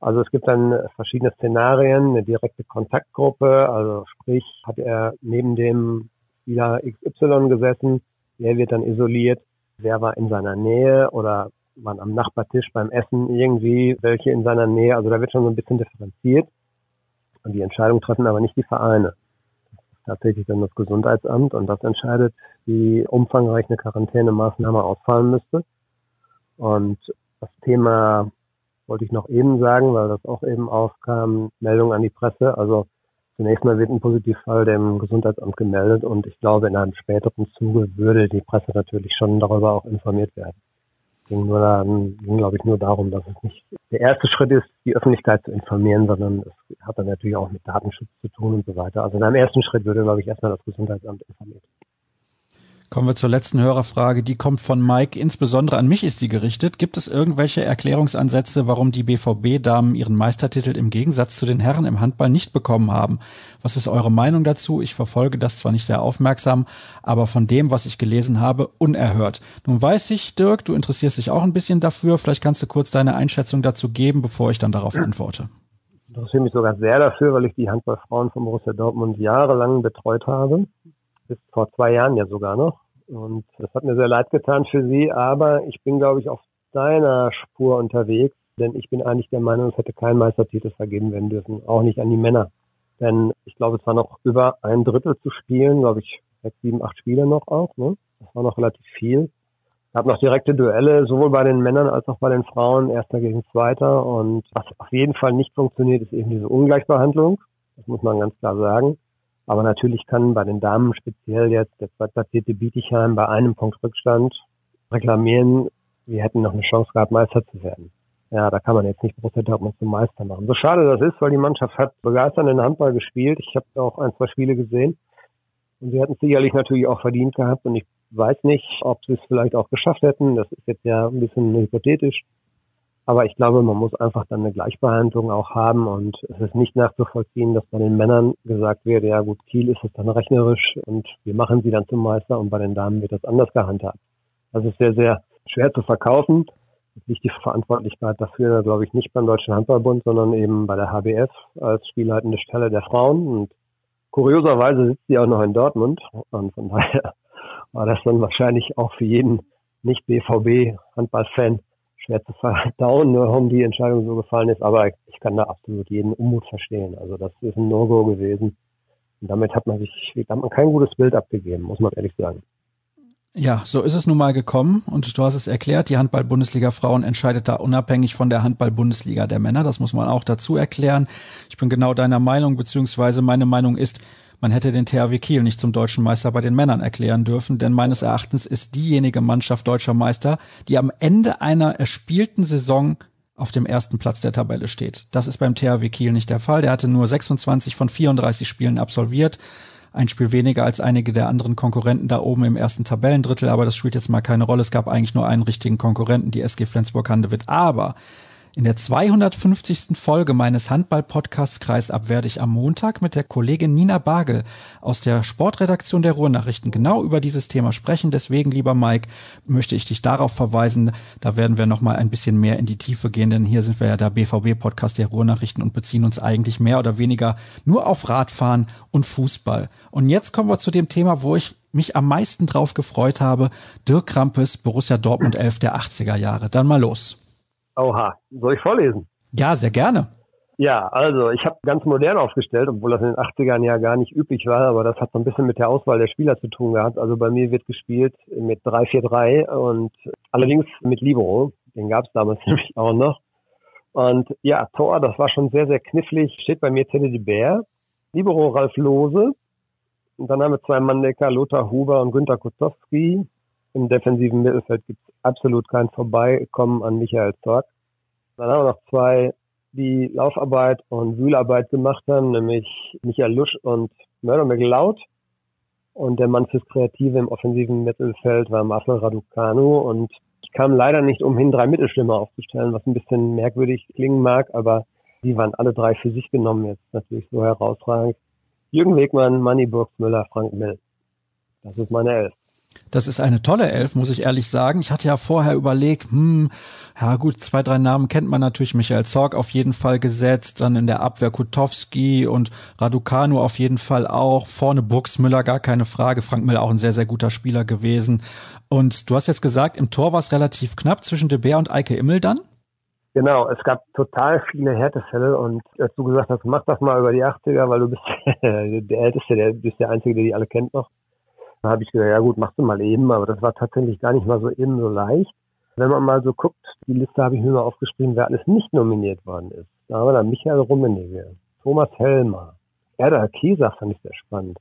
Also es gibt dann verschiedene Szenarien, eine direkte Kontaktgruppe, also sprich, hat er neben dem Spieler XY gesessen, der wird dann isoliert, wer war in seiner Nähe oder waren am Nachbartisch beim Essen irgendwie welche in seiner Nähe, also da wird schon so ein bisschen differenziert und die Entscheidung treffen aber nicht die Vereine. Tatsächlich dann das Gesundheitsamt und das entscheidet, wie umfangreich eine Quarantänemaßnahme ausfallen müsste. Und das Thema wollte ich noch eben sagen, weil das auch eben aufkam, Meldung an die Presse. Also zunächst mal wird ein Positivfall dem Gesundheitsamt gemeldet und ich glaube, in einem späteren Zuge würde die Presse natürlich schon darüber auch informiert werden. Ging nur dann, ging glaube ich nur darum, dass es nicht der erste Schritt ist, die Öffentlichkeit zu informieren, sondern es hat dann natürlich auch mit Datenschutz zu tun und so weiter. Also in einem ersten Schritt würde, glaube ich, erstmal das Gesundheitsamt informiert. Kommen wir zur letzten Hörerfrage. Die kommt von Mike. Insbesondere an mich ist sie gerichtet. Gibt es irgendwelche Erklärungsansätze, warum die BVB-Damen ihren Meistertitel im Gegensatz zu den Herren im Handball nicht bekommen haben? Was ist eure Meinung dazu? Ich verfolge das zwar nicht sehr aufmerksam, aber von dem, was ich gelesen habe, unerhört. Nun weiß ich, Dirk, du interessierst dich auch ein bisschen dafür. Vielleicht kannst du kurz deine Einschätzung dazu geben, bevor ich dann darauf antworte. Ich interessiere mich sogar sehr dafür, weil ich die Handballfrauen von Borussia Dortmund jahrelang betreut habe bis vor zwei Jahren ja sogar noch. Und das hat mir sehr leid getan für sie, aber ich bin, glaube ich, auf deiner Spur unterwegs, denn ich bin eigentlich der Meinung, es hätte kein Meistertitel vergeben werden dürfen, auch nicht an die Männer. Denn ich glaube, es war noch über ein Drittel zu spielen, glaube ich, sechs, sieben, acht Spiele noch auch. Ne? Das war noch relativ viel. Es gab noch direkte Duelle, sowohl bei den Männern als auch bei den Frauen, erster gegen zweiter. Und was auf jeden Fall nicht funktioniert, ist eben diese Ungleichbehandlung. Das muss man ganz klar sagen. Aber natürlich kann bei den Damen speziell jetzt der zweitplatzierte Bietigheim bei einem Punkt Rückstand reklamieren, wir hätten noch eine Chance gehabt, Meister zu werden. Ja, da kann man jetzt nicht Borussia Dortmund zum Meister machen. So schade das ist, weil die Mannschaft hat begeisternden Handball gespielt. Ich habe auch ein, zwei Spiele gesehen. Und sie hätten es sicherlich natürlich auch verdient gehabt und ich weiß nicht, ob sie es vielleicht auch geschafft hätten. Das ist jetzt ja ein bisschen hypothetisch. Aber ich glaube, man muss einfach dann eine Gleichbehandlung auch haben und es ist nicht nachzuvollziehen, dass bei den Männern gesagt wird, ja gut, Kiel ist es dann rechnerisch und wir machen sie dann zum Meister und bei den Damen wird das anders gehandhabt. Das ist sehr, sehr schwer zu verkaufen. Es liegt die Verantwortlichkeit dafür, glaube ich, nicht beim Deutschen Handballbund, sondern eben bei der HBF als spielleitende Stelle der Frauen. Und kurioserweise sitzt sie auch noch in Dortmund. Und von daher war das dann wahrscheinlich auch für jeden Nicht-BVB-Handballfan schwer zu verdauen, warum die Entscheidung so gefallen ist. Aber ich kann da absolut jeden Unmut verstehen. Also das ist ein No-Go gewesen. Und damit hat man sich, hat man kein gutes Bild abgegeben, muss man ehrlich sagen. Ja, so ist es nun mal gekommen und du hast es erklärt, die Handball-Bundesliga Frauen entscheidet da unabhängig von der Handball-Bundesliga der Männer, das muss man auch dazu erklären. Ich bin genau deiner Meinung, beziehungsweise meine Meinung ist, man hätte den THW Kiel nicht zum deutschen Meister bei den Männern erklären dürfen, denn meines Erachtens ist diejenige Mannschaft deutscher Meister, die am Ende einer erspielten Saison auf dem ersten Platz der Tabelle steht. Das ist beim THW Kiel nicht der Fall. Der hatte nur 26 von 34 Spielen absolviert. Ein Spiel weniger als einige der anderen Konkurrenten da oben im ersten Tabellendrittel, aber das spielt jetzt mal keine Rolle. Es gab eigentlich nur einen richtigen Konkurrenten, die SG Flensburg-Handewitt. Aber in der 250. Folge meines Handball-Podcasts Kreisab werde ich am Montag mit der Kollegin Nina Bagel aus der Sportredaktion der Ruhrnachrichten genau über dieses Thema sprechen. Deswegen, lieber Mike, möchte ich dich darauf verweisen. Da werden wir noch mal ein bisschen mehr in die Tiefe gehen, denn hier sind wir ja der BVB-Podcast der Ruhrnachrichten und beziehen uns eigentlich mehr oder weniger nur auf Radfahren und Fußball. Und jetzt kommen wir zu dem Thema, wo ich mich am meisten drauf gefreut habe. Dirk Krampes, Borussia Dortmund 11 der 80er Jahre. Dann mal los. Oha, soll ich vorlesen? Ja, sehr gerne. Ja, also ich habe ganz modern aufgestellt, obwohl das in den 80ern ja gar nicht üblich war, aber das hat so ein bisschen mit der Auswahl der Spieler zu tun gehabt. Also bei mir wird gespielt mit 3-4-3 und allerdings mit Libero, den gab es damals nämlich auch noch. Und ja, Tor, das war schon sehr, sehr knifflig, steht bei mir Teddy Bär, Libero Ralf Lose, und dann haben wir zwei Manndecker, Lothar Huber und Günter Kutowski. Im defensiven Mittelfeld gibt es absolut kein Vorbeikommen an Michael Zorg. Dann haben wir noch zwei, die Laufarbeit und Wühlarbeit gemacht haben, nämlich Michael Lusch und Mörder McLeod. Und der Mann fürs Kreative im offensiven Mittelfeld war Marcel Raducanu. Und ich kam leider nicht umhin, drei Mittelstürmer aufzustellen, was ein bisschen merkwürdig klingen mag, aber die waren alle drei für sich genommen jetzt natürlich so herausragend. Jürgen Wegmann, Manny Burgsmüller, Frank Mill. Das ist meine Elf. Das ist eine tolle Elf, muss ich ehrlich sagen. Ich hatte ja vorher überlegt, hm, ja gut, zwei, drei Namen kennt man natürlich. Michael Zorg auf jeden Fall gesetzt, dann in der Abwehr Kutowski und Raducanu auf jeden Fall auch. Vorne Buxmüller, gar keine Frage. Frank Müller auch ein sehr, sehr guter Spieler gewesen. Und du hast jetzt gesagt, im Tor war es relativ knapp zwischen De Beer und Eike Immel dann? Genau, es gab total viele Härtefälle und als du gesagt hast, mach das mal über die 80er, weil du bist der Älteste, der bist der Einzige, der die alle kennt noch. Da habe ich gesagt, ja gut, machst du mal eben, aber das war tatsächlich gar nicht mal so eben so leicht. Wenn man mal so guckt, die Liste habe ich mir mal aufgeschrieben, wer alles nicht nominiert worden ist. Da haben wir dann Michael Rummenigge, Thomas Helmer, Erda Kieser fand ich sehr spannend.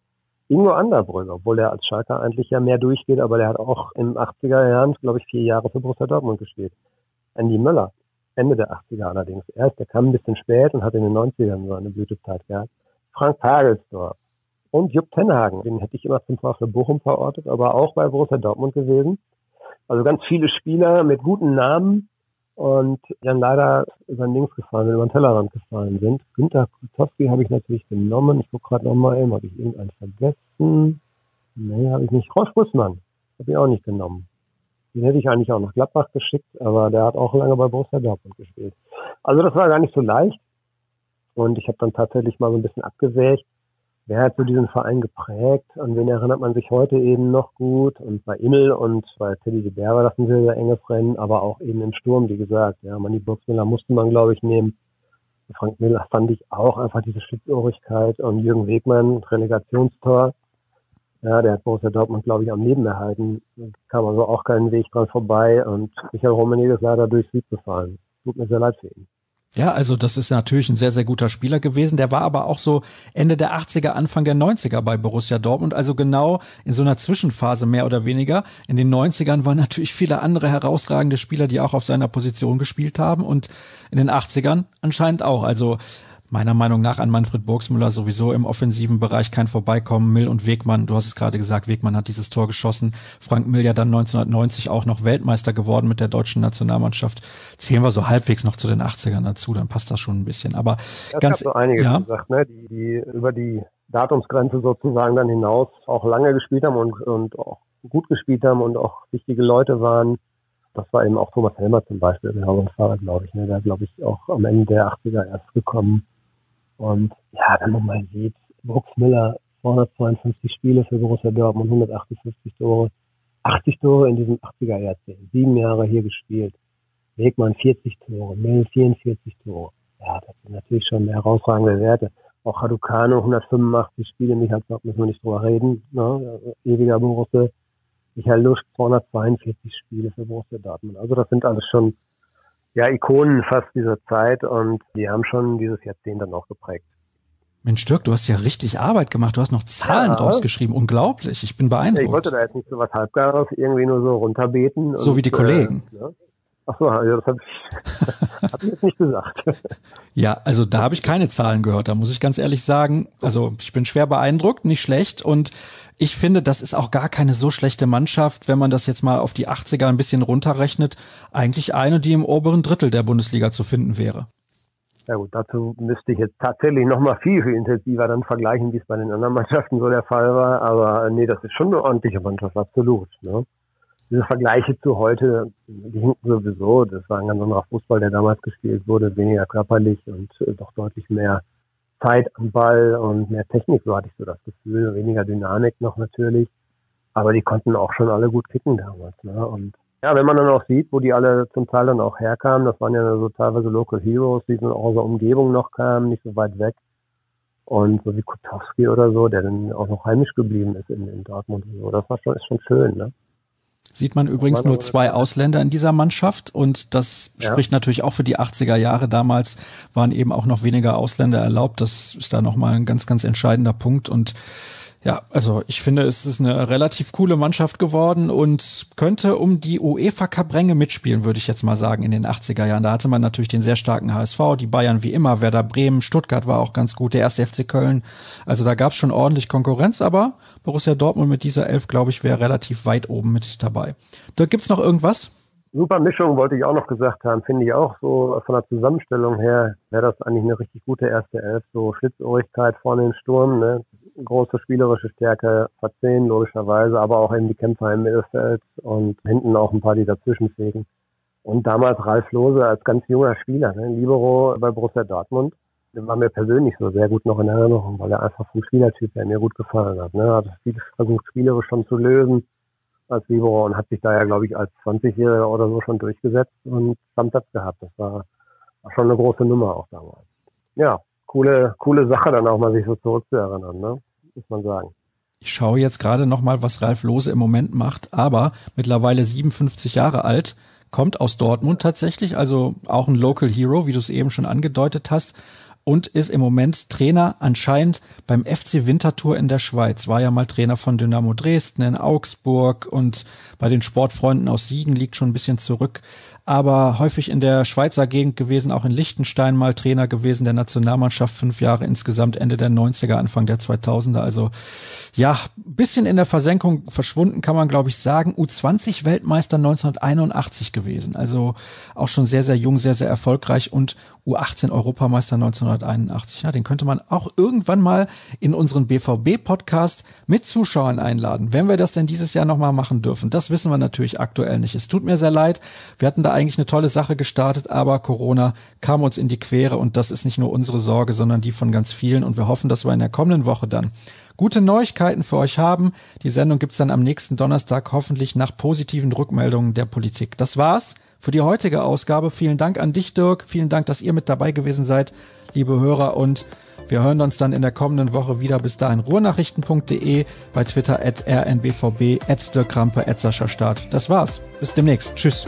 Ingo Anderbrügge, obwohl der als Schalker eigentlich ja mehr durchgeht, aber der hat auch in den 80er Jahren, glaube ich, vier Jahre für Borussia Dortmund gespielt. Andy Möller, Ende der 80er allerdings erst, der kam ein bisschen spät und hat in den 90ern so eine Blütezeit gehabt. Frank Pagelsdorf, und Jupp Tenhagen, den hätte ich immer zum VfL Bochum verortet, aber auch bei Borussia Dortmund gewesen. Also ganz viele Spieler mit guten Namen und die dann leider über den Links gefallen, über den Tellerrand gefallen sind. Günter Kutowski habe ich natürlich genommen. Ich gucke gerade nochmal eben, habe ich irgendeinen vergessen? Nee, habe ich nicht. Rolf Bussmann habe ich auch nicht genommen. Den hätte ich eigentlich auch nach Gladbach geschickt, aber der hat auch lange bei Borussia Dortmund gespielt. Also das war gar nicht so leicht. Und ich habe dann tatsächlich mal so ein bisschen abgewägt wer hat so diesen Verein geprägt? An wen erinnert man sich heute eben noch gut? Und bei Immel und bei Teddy de Berber, das sind sehr, sehr enge Rennen, aber auch eben im Sturm, wie gesagt. Ja, Manny Burgsmüller musste man, glaube ich, nehmen. Frank Miller fand ich auch einfach diese Schlitzohrigkeit und Jürgen Wegmann, Relegationstor. Ja, der hat Borussia Dortmund, glaube ich, am Leben erhalten. Kam also auch keinen Weg dran vorbei und Michael Rummenigge ist leider durchs Sieg gefallen. Tut mir sehr leid für ihn. Ja, also das ist natürlich ein sehr, sehr guter Spieler gewesen. Der war aber auch so Ende der 80er, Anfang der 90er bei Borussia Dortmund. Also genau in so einer Zwischenphase mehr oder weniger. In den 90ern waren natürlich viele andere herausragende Spieler, die auch auf seiner Position gespielt haben. Und in den 80ern anscheinend auch. Also meiner Meinung nach an Manfred Burgsmüller sowieso im offensiven Bereich kein Vorbeikommen. Mill und Wegmann, du hast es gerade gesagt, Wegmann hat dieses Tor geschossen. Frank Mill ja dann 1990 auch noch Weltmeister geworden mit der deutschen Nationalmannschaft. Zählen wir so halbwegs noch zu den 80ern dazu, dann passt das schon ein bisschen. Aber das ganz so einige ja. gesagt, ne, die, die über die Datumsgrenze sozusagen dann hinaus auch lange gespielt haben und, und auch gut gespielt haben und auch wichtige Leute waren. Das war eben auch Thomas Helmer zum Beispiel, genau, und Fahrer, glaube ich. Ne? Der, glaube ich, auch am Ende der 80er erst gekommen. Und ja, wenn man mal sieht, Brooks Miller 252 Spiele für Borussia Dortmund, 158 Tore, 80 Tore in diesem 80er Jahrzehnt, sieben Jahre hier gespielt. Wegmann 40 Tore, Mill 44 Tore. Ja, das sind natürlich schon herausragende Werte. Auch Hadukano 185 Spiele, Michael Zock müssen wir nicht drüber reden, ne? ewiger Borussia. Michael Lusch 242 Spiele für Borussia Dortmund. Also das sind alles schon ja, Ikonen fast dieser Zeit und die haben schon dieses Jahrzehnt dann auch geprägt. Mensch, Dirk, du hast ja richtig Arbeit gemacht. Du hast noch Zahlen ja. rausgeschrieben. Unglaublich. Ich bin beeindruckt. Ich wollte da jetzt nicht so was Halbgares irgendwie nur so runterbeten. So und, wie die Kollegen. Äh, ja. Ach so, ja, das habe ich, hab ich jetzt nicht gesagt. Ja, also da habe ich keine Zahlen gehört. Da muss ich ganz ehrlich sagen, also ich bin schwer beeindruckt, nicht schlecht. Und ich finde, das ist auch gar keine so schlechte Mannschaft, wenn man das jetzt mal auf die 80er ein bisschen runterrechnet. Eigentlich eine, die im oberen Drittel der Bundesliga zu finden wäre. Ja gut, dazu müsste ich jetzt tatsächlich nochmal viel, viel intensiver dann vergleichen, wie es bei den anderen Mannschaften so der Fall war. Aber nee, das ist schon eine ordentliche Mannschaft, absolut. Ne? Diese Vergleiche zu heute, die hinken sowieso. Das war ein ganz anderer Fußball, der damals gespielt wurde, weniger körperlich und äh, doch deutlich mehr Zeit am Ball und mehr Technik, so hatte ich so das Gefühl, weniger Dynamik noch natürlich. Aber die konnten auch schon alle gut kicken damals. Ne? Und ja, wenn man dann auch sieht, wo die alle zum Teil dann auch herkamen, das waren ja so teilweise Local Heroes, die dann auch aus der Umgebung noch kamen, nicht so weit weg. Und so wie Kutowski oder so, der dann auch noch heimisch geblieben ist in, in Dortmund und so. Das war schon, ist schon schön, ne? Sieht man übrigens nur zwei Ausländer in dieser Mannschaft und das ja. spricht natürlich auch für die 80er Jahre. Damals waren eben auch noch weniger Ausländer erlaubt. Das ist da nochmal ein ganz, ganz entscheidender Punkt und ja, also ich finde, es ist eine relativ coole Mannschaft geworden und könnte um die UEFA Cup Ränge mitspielen, würde ich jetzt mal sagen, in den 80er Jahren. Da hatte man natürlich den sehr starken HSV, die Bayern wie immer, Werder Bremen, Stuttgart war auch ganz gut, der erste FC Köln. Also da gab es schon ordentlich Konkurrenz, aber Borussia Dortmund mit dieser Elf, glaube ich, wäre relativ weit oben mit dabei. Da gibt's noch irgendwas? Super Mischung, wollte ich auch noch gesagt haben, finde ich auch so von der Zusammenstellung her wäre das eigentlich eine richtig gute erste Elf. So Schlitzohrigkeit vorne im Sturm, ne? Große spielerische Stärke verzehn, logischerweise, aber auch eben die Kämpfer im Mittelfeld und hinten auch ein paar, die dazwischen fegen. Und damals Ralf Lose als ganz junger Spieler, ne? Libero bei Borussia Dortmund. Der war mir persönlich so sehr gut noch in Erinnerung, weil er einfach vom Spielertyp her mir gut gefallen hat. Ne? Hat vieles versucht, spielerisch schon zu lösen als Libero und hat sich da ja, glaube ich, als 20-Jähriger oder so schon durchgesetzt und Stammplatz gehabt. Das war, war schon eine große Nummer auch damals. Ja, coole, coole Sache dann auch mal sich so zurückzuerinnern, ne? Muss man sagen. Ich schaue jetzt gerade noch mal, was Ralf Lose im Moment macht, aber mittlerweile 57 Jahre alt, kommt aus Dortmund tatsächlich, also auch ein Local Hero, wie du es eben schon angedeutet hast und ist im Moment Trainer anscheinend beim FC Winterthur in der Schweiz. War ja mal Trainer von Dynamo Dresden in Augsburg und bei den Sportfreunden aus Siegen liegt schon ein bisschen zurück aber häufig in der Schweizer Gegend gewesen, auch in Liechtenstein mal Trainer gewesen, der Nationalmannschaft fünf Jahre insgesamt, Ende der 90er, Anfang der 2000er. Also ja, bisschen in der Versenkung verschwunden, kann man glaube ich sagen. U20 Weltmeister 1981 gewesen, also auch schon sehr, sehr jung, sehr, sehr erfolgreich und U18 Europameister 1981. Ja, den könnte man auch irgendwann mal in unseren BVB-Podcast mit Zuschauern einladen, wenn wir das denn dieses Jahr nochmal machen dürfen. Das wissen wir natürlich aktuell nicht. Es tut mir sehr leid. Wir hatten da eigentlich eine tolle Sache gestartet, aber Corona kam uns in die Quere und das ist nicht nur unsere Sorge, sondern die von ganz vielen und wir hoffen, dass wir in der kommenden Woche dann gute Neuigkeiten für euch haben. Die Sendung gibt's dann am nächsten Donnerstag hoffentlich nach positiven Rückmeldungen der Politik. Das war's für die heutige Ausgabe. Vielen Dank an dich, Dirk. Vielen Dank, dass ihr mit dabei gewesen seid, liebe Hörer und wir hören uns dann in der kommenden Woche wieder. Bis dahin ruhrnachrichten.de, bei Twitter at rnbvb, at Dirk Krampe, at Sascha Start. Das war's. Bis demnächst. Tschüss.